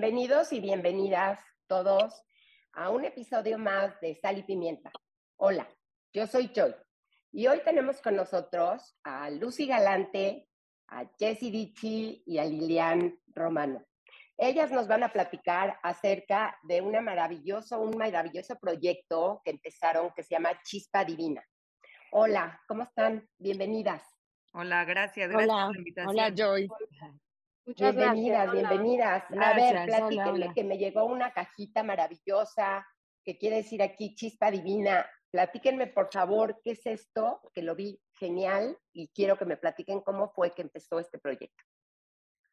Bienvenidos y bienvenidas todos a un episodio más de Sal y Pimienta. Hola, yo soy Joy y hoy tenemos con nosotros a Lucy Galante, a Jessie Dichi y a Lilian Romano. Ellas nos van a platicar acerca de una maravilloso, un maravilloso proyecto que empezaron que se llama Chispa Divina. Hola, ¿cómo están? Bienvenidas. Hola, gracias, gracias hola, por la invitación. Hola, Joy. Muchas bienvenidas, bienvenidas. a ver, platíquenme hola, hola. que me llegó una cajita maravillosa que quiere decir aquí Chispa Divina. Platíquenme, por favor, qué es esto, que lo vi genial y quiero que me platiquen cómo fue que empezó este proyecto.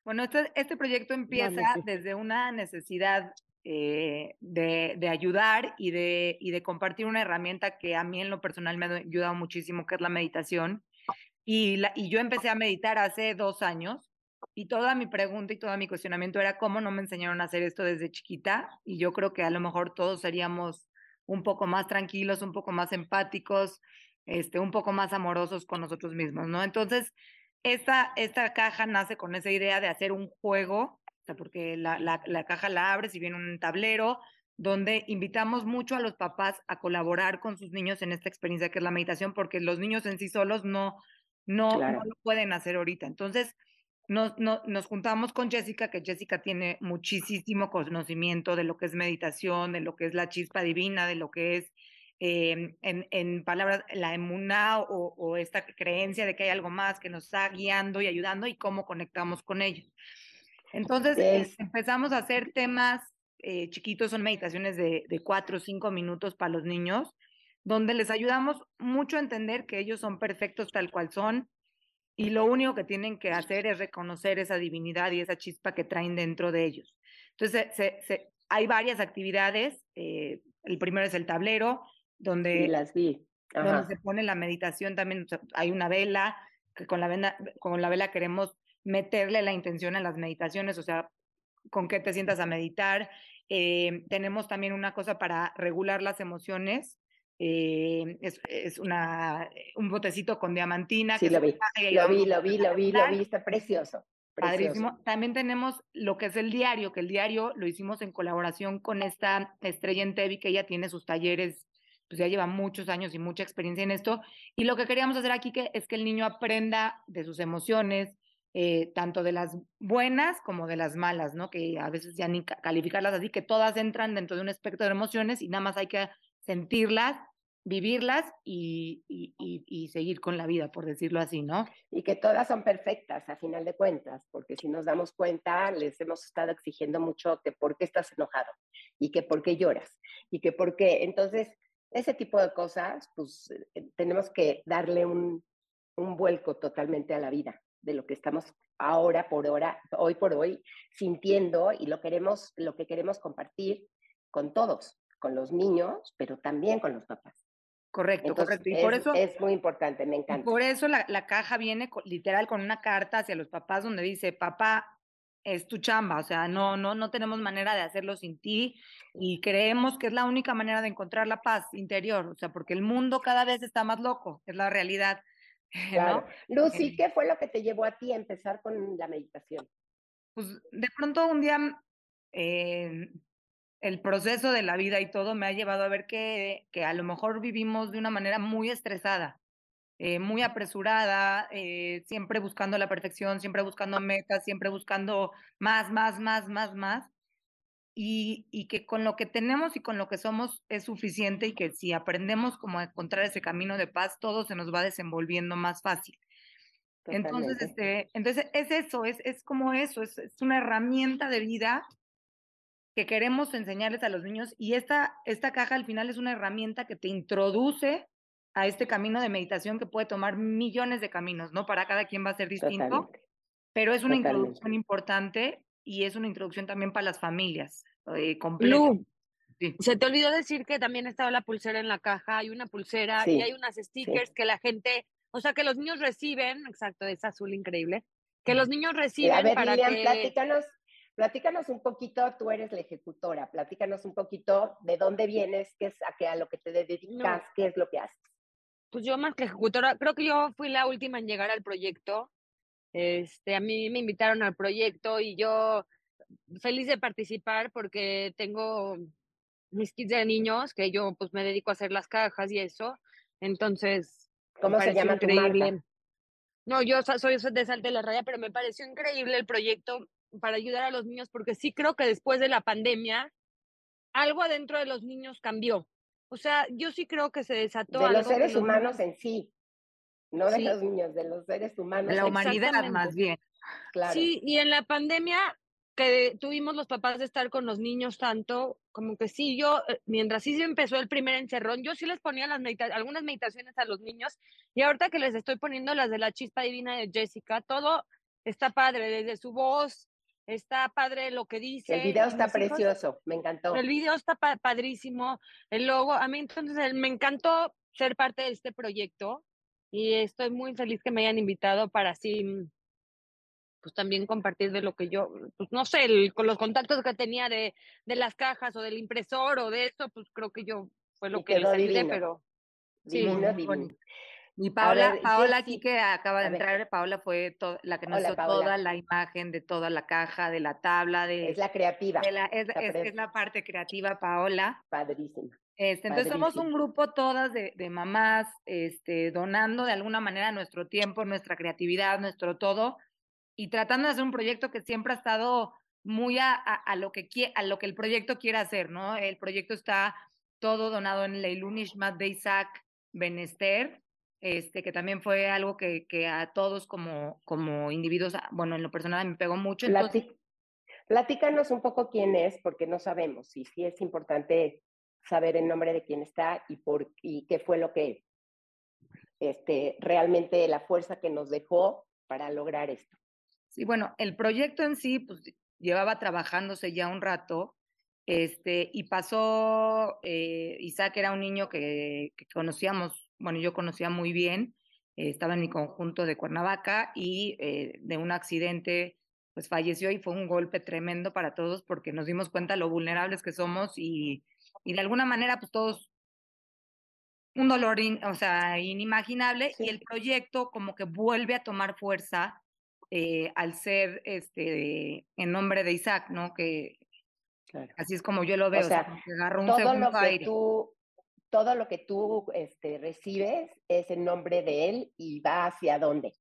Bueno, este, este proyecto empieza sí. desde una necesidad eh, de, de ayudar y de, y de compartir una herramienta que a mí en lo personal me ha ayudado muchísimo, que es la meditación. Y, la, y yo empecé a meditar hace dos años y toda mi pregunta y todo mi cuestionamiento era cómo no me enseñaron a hacer esto desde chiquita y yo creo que a lo mejor todos seríamos un poco más tranquilos, un poco más empáticos, este, un poco más amorosos con nosotros mismos, ¿no? Entonces, esta, esta caja nace con esa idea de hacer un juego, o sea, porque la, la, la caja la abres y viene un tablero donde invitamos mucho a los papás a colaborar con sus niños en esta experiencia que es la meditación, porque los niños en sí solos no, no, Claro. no lo pueden hacer ahorita. Entonces, nos, no- nos juntamos con Jessica, que Jessica tiene muchísimo conocimiento de lo que es meditación, de lo que es la chispa divina, de lo que es, eh, en, en palabras, la emuná o, o esta creencia de que hay algo más que nos está guiando y ayudando y cómo conectamos con ellos. Entonces, eh, Es- empezamos a hacer temas eh, chiquitos, son meditaciones de, de cuatro o cinco minutos para los niños, donde les ayudamos mucho a entender que ellos son perfectos tal cual son y lo único que tienen que hacer es reconocer esa divinidad y esa chispa que traen dentro de ellos. Entonces, se- se- hay varias actividades. eh, el primero es el tablero, donde Sí, las vi. donde se pone la meditación también, hay una vela, que con la, vela, con la vela queremos meterle la intención a las meditaciones, o sea, con qué te sientas a meditar. Eh, tenemos también una cosa para regular las emociones, eh, es, es una, un botecito con diamantina. Sí, que lo vi. Lo vi, lo vi, lo vi, lo meditar. vi. Está precioso. precioso. Padrísimo. También tenemos lo que es el diario, que el diario lo hicimos en colaboración con esta estrella en Tevi, que ella tiene sus talleres, pues ya lleva muchos años y mucha experiencia en esto. Y lo que queríamos hacer aquí que, es que el niño aprenda de sus emociones, eh, tanto de las buenas como de las malas, ¿no? Que a veces ya ni ca- calificarlas así, que todas entran dentro de un espectro de emociones y nada más hay que sentirlas, vivirlas y, y, y- seguir con la vida, por decirlo así, ¿no? Y que todas son perfectas a final de cuentas, porque si nos damos cuenta, les hemos estado exigiendo mucho que por qué estás enojado y que por qué lloras y que por qué. Entonces, ese tipo de cosas, pues eh, tenemos que darle un, un vuelco totalmente a la vida de lo que estamos ahora por hora, hoy por hoy, sintiendo y lo queremos, lo que queremos compartir con todos, con los niños, pero también con los papás. Correcto, Entonces, correcto. Y por es, eso... es muy importante, me encanta. por eso la, la caja viene literal con una carta hacia los papás donde dice, papá, es tu chamba, o sea, no, no, no tenemos manera de hacerlo sin ti y creemos que es la única manera de encontrar la paz interior, o sea, porque el mundo cada vez está más loco, es la realidad, Claro. ¿no? Lucy, Eh, ¿qué fue lo que te llevó a ti a empezar con la meditación? Pues de pronto un día eh, el proceso de la vida y todo me ha llevado a ver que, que a lo mejor vivimos de una manera muy estresada. eh, muy apresurada, eh, siempre buscando la perfección, siempre buscando metas, siempre buscando más, más, más, más, más. Y, y que con lo que tenemos y con lo que somos es suficiente y que si aprendemos como a encontrar ese camino de paz, todo se nos va desenvolviendo más fácil. Entonces, este, entonces es eso, es, es como eso, es, es una herramienta de vida que queremos enseñarles a los niños y esta, esta caja al final es una herramienta que te introduce a este camino de meditación que puede tomar millones de caminos, ¿no? Para cada quien va a ser distinto, Totalmente. pero es una Totalmente. introducción importante y es una introducción también para las familias, eh, completa. Lu, Sí. se te olvidó decir que también estaba la pulsera en la caja, hay una pulsera y hay unas stickers que la gente, o sea, que los niños reciben, exacto, es azul increíble, que los niños Sí, a reciben ver, para Lilian, que... platícanos, platícanos un poquito, tú eres la ejecutora, platícanos un poquito de dónde vienes, qué es a, qué, a lo que te dedicas, qué es lo que haces. Pues yo más que ejecutora, creo que yo fui la última en llegar al proyecto. Este, a mí me invitaron al proyecto y yo feliz de participar porque tengo mis kits de niños que yo pues me dedico a hacer las cajas y eso. Entonces, ¿cómo se llama increíble. No, yo soy de Salte de la Raya, pero me pareció increíble el proyecto para ayudar a los niños porque sí creo que después de la pandemia algo adentro de los niños cambió. O sea, yo sí creo que se desató. De los seres humanos en sí, no de los niños, de los seres humanos. De la humanidad más bien. Claro. Sí, y en la pandemia que tuvimos los papás de estar con los niños tanto, como que sí, yo, eh, mientras sí se empezó el primer encerrón, yo sí les ponía las algunas meditaciones a los niños y ahorita que les estoy poniendo las de la chispa divina de Jessica, todo está padre, desde su voz, está padre lo que dice. El video está precioso, me encantó. El video está padrísimo, el logo, a mí entonces me encantó ser parte de este proyecto y estoy muy feliz que me hayan invitado para así mm, pues también compartir de lo que yo, pues no sé, con los contactos que tenía de, de, las cajas o del impresor o de esto, pues creo que yo fue lo que les ayudé, pero sí, divino, Y Paola, Paola aquí que acaba de entrar, Paola fue la que nos hizo toda la imagen de toda la caja, de la tabla, de... Es la creativa. es, es, la parte creativa, Paola. Padrísima. Este, entonces somos un grupo todas de, de, mamás, este, donando de alguna manera nuestro tiempo, nuestra creatividad, nuestro todo, y tratando de hacer un proyecto que siempre ha estado muy a, a, lo, que a lo que el proyecto quiere hacer, ¿no? El proyecto está todo donado en Leilun Ishmat de Isaac Benester, este, que también fue algo que, que a todos como, como individuos, ah, bueno, en lo personal me pegó mucho. Entonces... Platícanos un poco quién es, porque no sabemos, y sí es importante saber el nombre de quién está y, por, y qué fue lo que, este, realmente la fuerza que nos dejó para lograr esto. Sí, bueno, el proyecto en sí, pues llevaba trabajándose ya un rato, este, y pasó, eh, Isaac era un niño que, conocíamos, bueno, yo conocía muy bien, eh, estaba en mi conjunto de Cuernavaca y eh, de un accidente, pues falleció y fue un golpe tremendo para todos porque nos dimos cuenta lo vulnerables que somos y, y de alguna manera, pues todos un dolor, o sea, inimaginable y el proyecto como que vuelve a tomar fuerza eh, al ser este en nombre de Isaac, ¿no? Que así es como yo lo veo, o sea, un todo lo que Tú, todo lo que tú este, recibes es en nombre de él y va hacia dónde.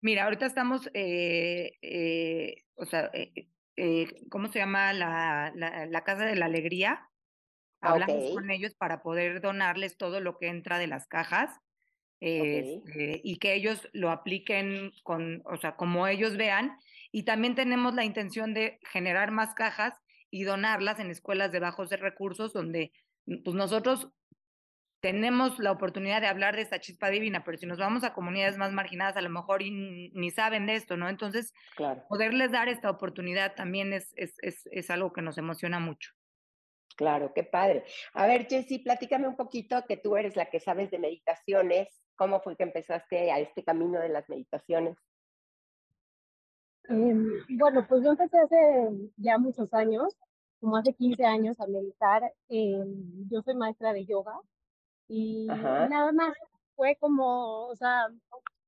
Mira, ahorita estamos, eh, eh, o sea, ¿cómo se llama la, la, Casa de la Alegría? Hablamos con ellos para poder donarles todo lo que entra de las cajas este, y que ellos lo apliquen con, o sea, como ellos vean. Y también tenemos la intención de generar más cajas y donarlas en escuelas de bajos de recursos donde pues nosotros tenemos la oportunidad de hablar de esta chispa divina, pero si nos vamos a comunidades más marginadas, a lo mejor ni saben de esto, ¿no? Entonces, poderles dar esta oportunidad también es, es, es, es algo que nos emociona mucho. Claro, qué padre. A ver, Jessy, platícame un poquito que tú eres la que sabes de meditaciones. ¿Cómo fue que empezaste a este camino de las meditaciones? Em, bueno, pues yo empecé hace ya muchos años, como hace 15 años, a meditar. Em, yo soy maestra de yoga y nada más fue como, o sea,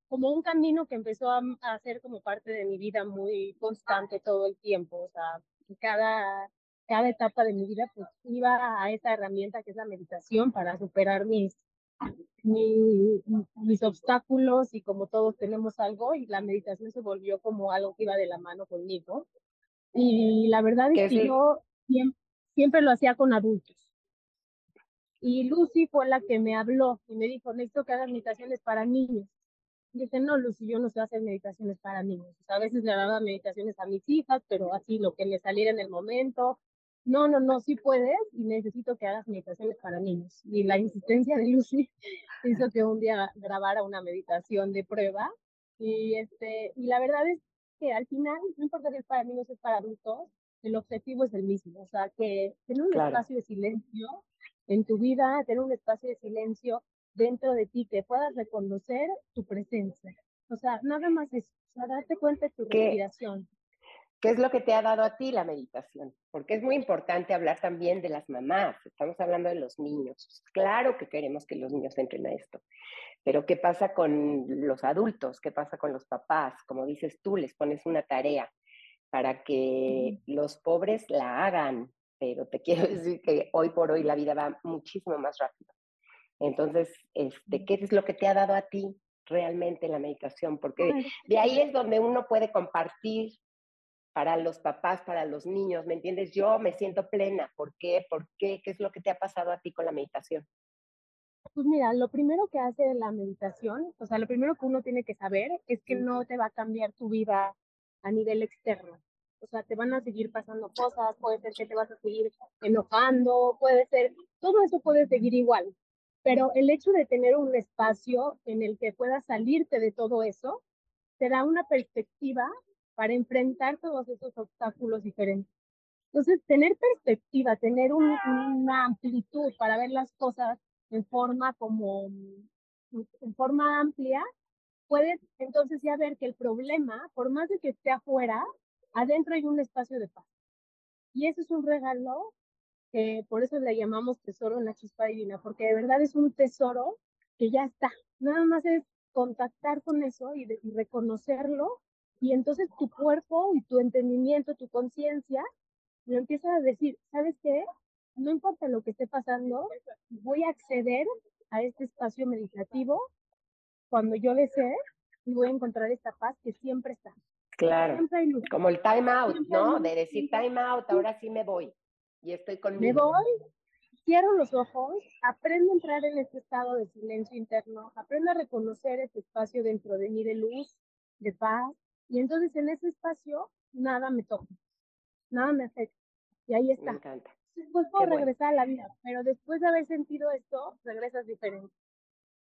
como un camino que empezó a, a ser como parte de mi vida muy constante todo el tiempo. O sea, cada cada etapa de mi vida, pues iba a esa herramienta que es la meditación para superar mis, mis, mis obstáculos y como todos tenemos algo y la meditación se volvió como algo que iba de la mano conmigo. Y la verdad es que yo siempre, siempre lo hacía con adultos. Y Lucy fue la que me habló y me dijo, necesito que hagas meditaciones para niños. Y dije, no, Lucy, yo no sé hacer meditaciones para niños. a veces le daba meditaciones a mis hijas, pero así lo que me saliera en el momento, no, no, no, sí puedes y necesito que hagas meditaciones para niños. Y la insistencia de Lucy hizo que un día grabara una meditación de prueba. Y, este, y la verdad es que al final, no importa si es para niños o es para adultos, el objetivo es el mismo. O sea, que tener un espacio de silencio en tu vida, tener un espacio de silencio dentro de ti, que puedas reconocer tu presencia. O sea, nada más eso. O sea, darte cuenta de tu respiración. ¿Qué es lo que te ha dado a ti la meditación? Porque es muy importante hablar también de las mamás, estamos hablando de los niños. Claro que queremos que los niños entren a esto, pero ¿qué pasa con los adultos? ¿Qué pasa con los papás? Como dices tú, les pones una tarea. para que los pobres la hagan, pero te quiero decir que hoy por hoy la vida va muchísimo más rápido. Entonces, este, ¿qué es lo que te ha dado a ti realmente la meditación? Porque de ahí es donde uno puede compartir para los papás, para los niños, ¿me entiendes? Yo me siento plena. ¿Por qué? ¿Por qué? ¿Qué es lo que te ha pasado a ti con la meditación? Pues mira, lo primero que hace la meditación, o sea, lo primero que uno tiene que saber es que no te va a cambiar tu vida a nivel externo. O sea, te van a seguir pasando cosas, puede ser que te vas a seguir enojando, puede ser, todo eso puede seguir igual. Pero el hecho de tener un espacio en el que puedas salirte de todo eso, te da una perspectiva para enfrentar todos esos obstáculos diferentes. Entonces, tener perspectiva, tener una amplitud para ver las cosas en forma como, en forma amplia, puedes entonces ya ver que el problema, por más de que esté afuera, adentro hay un espacio de paz. Y eso es un regalo que por eso le llamamos tesoro en la chispa divina, porque de verdad es un tesoro que ya está. Nada más es contactar con eso y, reconocerlo, y entonces tu cuerpo y tu entendimiento, tu conciencia, lo empieza a decir, ¿sabes qué? no importa lo que esté pasando, voy a acceder a este espacio meditativo cuando yo desee y voy a encontrar esta paz que siempre está. Claro, como el time out, ¿no? De decir time out, ahora sí me voy y estoy conmigo. Me voy, cierro los ojos, aprendo a entrar en este estado de silencio interno, aprendo a reconocer este espacio dentro de mí de luz, de paz, y entonces en ese espacio nada me toca, nada me afecta. Y ahí está. Me encanta después puedo regresar a la vida, pero después de haber sentido esto, regresas diferente.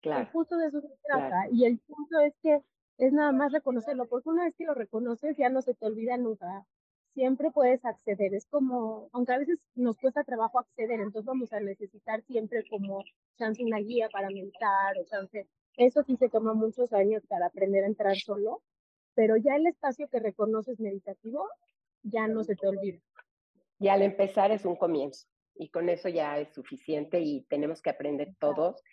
Claro. justo de eso se trata. Y el punto es que es nada más reconocerlo, porque una vez que lo reconoces ya no se te olvida nunca. Siempre puedes acceder. Es como, aunque a veces nos cuesta trabajo acceder, entonces vamos a necesitar siempre como chance una guía para meditar o chance. Eso sí se toma muchos años para aprender a entrar solo, pero ya el espacio que reconoces meditativo ya no se te olvida. Y al empezar es un comienzo y con eso ya es suficiente y tenemos que aprender todos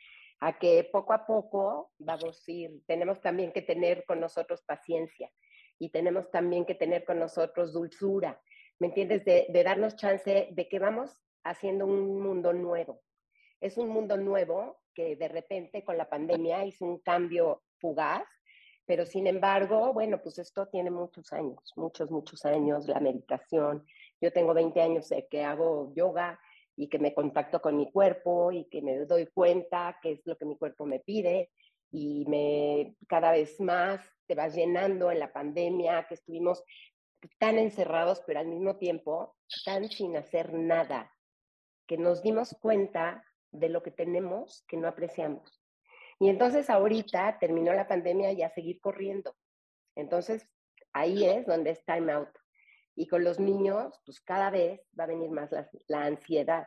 a que poco a poco vamos a ir, tenemos también que tener con nosotros paciencia y tenemos también que tener con nosotros dulzura, ¿me entiendes? De, darnos chance de que vamos haciendo un mundo nuevo. Es un mundo nuevo que de repente con la pandemia hizo un cambio fugaz, pero sin embargo, bueno, pues esto tiene muchos años, muchos, muchos años, la meditación, yo tengo 20 años de que hago yoga y que me contacto con mi cuerpo y que me doy cuenta qué es lo que mi cuerpo me pide y me cada vez más te vas llenando en la pandemia, que estuvimos tan encerrados, pero al mismo tiempo tan sin hacer nada, que nos dimos cuenta de lo que tenemos que no apreciamos. Y entonces ahorita terminó la pandemia y a seguir corriendo. Entonces ahí es donde es time out. Y con los niños, pues cada vez va a venir más la, ansiedad,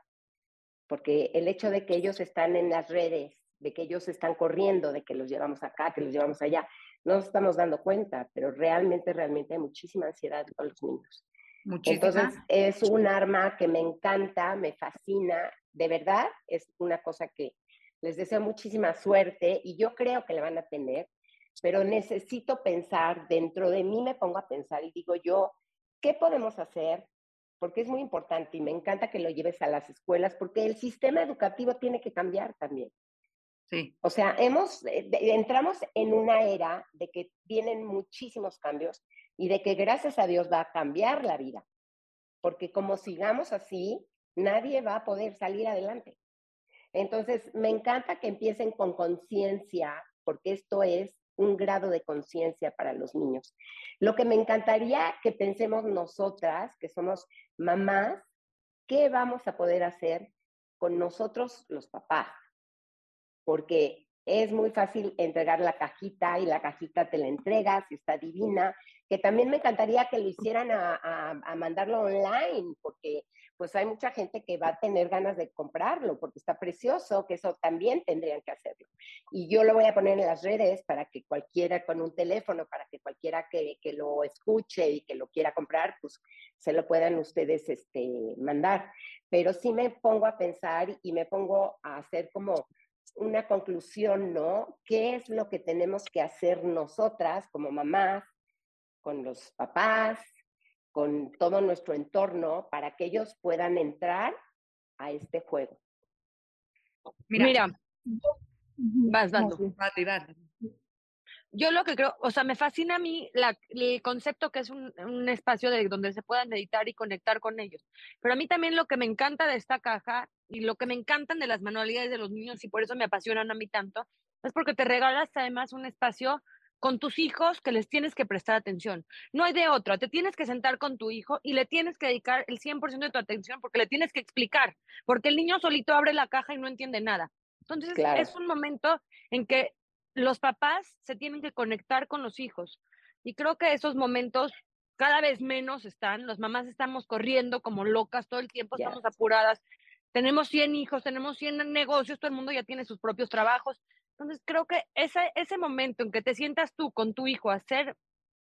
porque el hecho de que ellos están en las redes, de que ellos están corriendo, de que los llevamos acá, que los llevamos allá, no nos estamos dando cuenta, pero realmente, realmente hay muchísima ansiedad con los niños. Entonces, es un arma que me encanta, me fascina, de verdad, es una cosa que les deseo muchísima suerte y yo creo que la van a tener, pero necesito pensar, dentro de mí me pongo a pensar y digo yo, ¿Qué podemos hacer? Porque es muy importante y me encanta que lo lleves a las escuelas, porque el sistema educativo tiene que cambiar también. Sí. O sea, hemos, eh, entramos en una era de que vienen muchísimos cambios y de que gracias a Dios va a cambiar la vida. Porque como sigamos así, nadie va a poder salir adelante. Entonces, me encanta que empiecen con conciencia, porque esto es un grado de conciencia para los niños. Lo que me encantaría que pensemos nosotras, que somos mamás, ¿qué vamos a poder hacer con nosotros los papás? Porque es muy fácil entregar la cajita y la cajita te la entregas y está divina, que también me encantaría que lo hicieran a, a mandarlo online, porque pues hay mucha gente que va a tener ganas de comprarlo porque está precioso, que eso también tendrían que hacerlo. Y yo lo voy a poner en las redes para que cualquiera con un teléfono, para que cualquiera que, que lo escuche y que lo quiera comprar, pues se lo puedan ustedes este, mandar. Pero sí me pongo a pensar y me pongo a hacer como una conclusión, ¿no? ¿Qué es lo que tenemos que hacer nosotras como mamás, con los papás, con todo nuestro entorno para que ellos puedan entrar a este juego. Mira, vas dando. Yo lo que creo, o sea, me fascina a mí la, el concepto que es un, un, espacio de donde se puedan meditar y conectar con ellos. Pero a mí también lo que me encanta de esta caja y lo que me encantan de las manualidades de los niños y por eso me apasionan a mí tanto, es porque te regalas además un espacio con tus hijos que les tienes que prestar atención. No hay de otra, te tienes que sentar con tu hijo y le tienes que dedicar el 100% de tu atención porque le tienes que explicar, porque el niño solito abre la caja y no entiende nada. Entonces es un momento en que los papás se tienen que conectar con los hijos y creo que esos momentos cada vez menos están, las mamás estamos corriendo como locas todo el tiempo, estamos apuradas, tenemos 100 hijos, tenemos 100 negocios, todo el mundo ya tiene sus propios trabajos, entonces, creo que ese, ese momento en que te sientas tú con tu hijo a hacer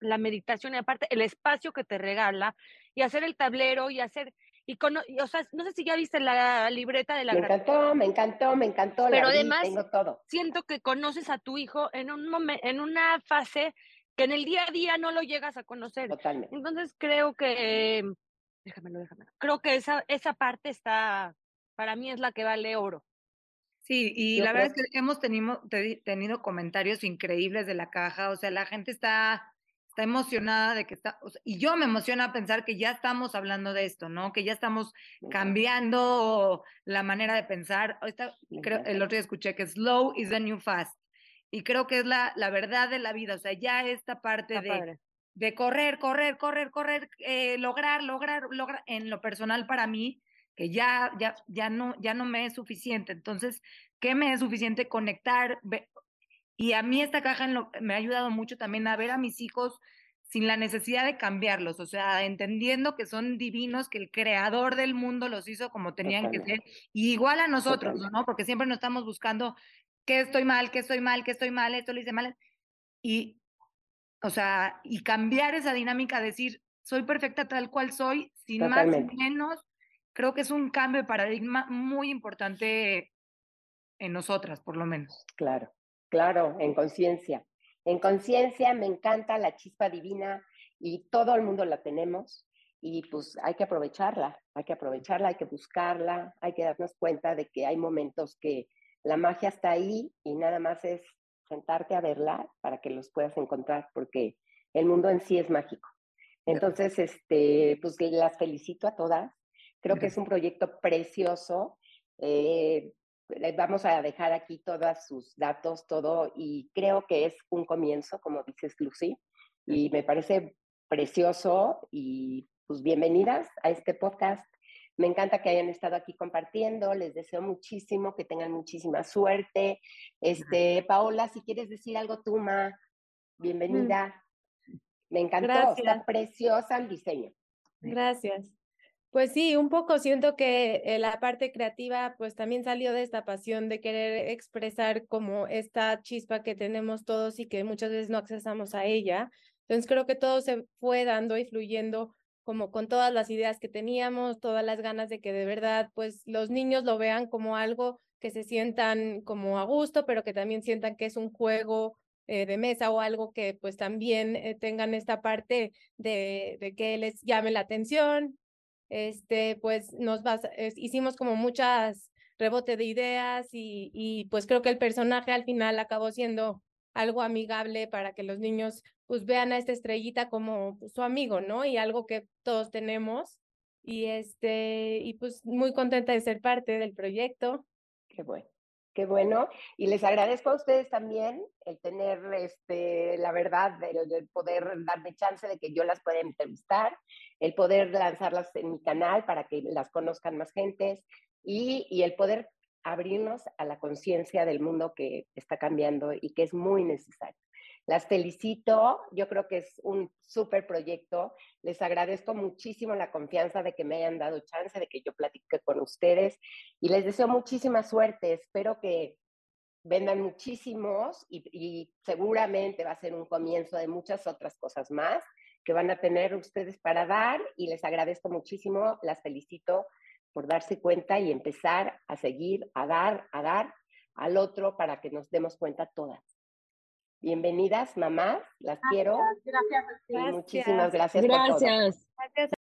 la meditación y aparte el espacio que te regala y hacer el tablero y hacer y, con, o sea, no sé si ya viste la libreta de la Me encantó, me encantó, me encantó. Pero además todo. siento que conoces a tu hijo en un momento, en una fase que en el día a día no lo llegas a conocer. Totalmente. Entonces creo que déjamelo, déjamelo. Creo que esa esa parte está para mí es la que vale oro. Sí, y la verdad es que hemos tenido, tenido comentarios increíbles de la caja, o sea, la gente está, está emocionada de que está, y yo me emociona pensar que ya estamos hablando de esto, ¿no? Que ya estamos cambiando la manera de pensar. Ahorita, creo, el otro día escuché que slow is the new fast, y creo que es la, la verdad de la vida, o sea, ya esta parte de, de correr, correr, correr, correr, eh, lograr, lograr, lograr, en lo personal para mí, que ya, ya, ya, no, ya no me es suficiente. Entonces, ¿qué me es suficiente? Conectar. Y a mí esta caja me ha ayudado mucho también a ver a mis hijos sin la necesidad de cambiarlos, o sea, entendiendo que son divinos, que el creador del mundo los hizo como tenían que ser, y igual a nosotros, ¿no? Porque siempre nos estamos buscando qué estoy mal, qué estoy mal, qué estoy mal, esto lo hice mal. Y, o sea, y cambiar esa dinámica, decir, soy perfecta tal cual soy, sin más ni menos, creo que es un cambio de paradigma muy importante en nosotras, por lo menos. Claro, claro, en conciencia. En conciencia me encanta la chispa divina y todo el mundo la tenemos y pues hay que aprovecharla, hay que aprovecharla, hay que buscarla, hay que darnos cuenta de que hay momentos que la magia está ahí y nada más es sentarte a verla para que los puedas encontrar porque el mundo en sí es mágico. Entonces, este, pues las felicito a todas Creo que es un proyecto precioso. Eh, vamos a dejar aquí todos sus datos, todo, y creo que es un comienzo, como dices, Lucy, y me parece precioso y pues bienvenidas a este podcast. Me encanta que hayan estado aquí compartiendo, les deseo muchísimo, que tengan muchísima suerte. Este, Paola, si quieres decir algo tú, Ma, mm. bienvenida. Me encantó, está preciosa el diseño. Gracias. Pues sí, un poco siento que eh, la parte creativa pues también salió de esta pasión de querer expresar como esta chispa que tenemos todos y que muchas veces no accesamos a ella. Entonces creo que todo se fue dando y fluyendo como con todas las ideas que teníamos, todas las ganas de que de verdad pues los niños lo vean como algo que se sientan como a gusto, pero que también sientan que es un juego eh, de mesa o algo que pues también eh, tengan esta parte de, de que les llame la atención, este, pues nos hicimos como muchas rebote de ideas y, y pues creo que el personaje al final acabó siendo algo amigable para que los niños pues vean a esta estrellita como pues, su amigo, ¿no? Y algo que todos tenemos. Y este, y pues muy contenta de ser parte del proyecto. Qué bueno. Qué bueno. Y les agradezco a ustedes también el tener este, la verdad, el, poder darme chance de que yo las pueda entrevistar, el poder lanzarlas en mi canal para que las conozcan más gentes y, y el poder abrirnos a la conciencia del mundo que está cambiando y que es muy necesario. Las felicito, yo creo que es un súper proyecto. Les agradezco muchísimo la confianza de que me hayan dado chance, de que yo platique con ustedes y les deseo muchísima suerte. Espero que vendan muchísimos y, y seguramente va a ser un comienzo de muchas otras cosas más que van a tener ustedes para dar y les agradezco muchísimo, las felicito por darse cuenta y empezar a seguir, a dar, a dar al otro para que nos demos cuenta todas. Bienvenidas, mamás, las quiero. Gracias. muchísimas gracias. Gracias. Por todo.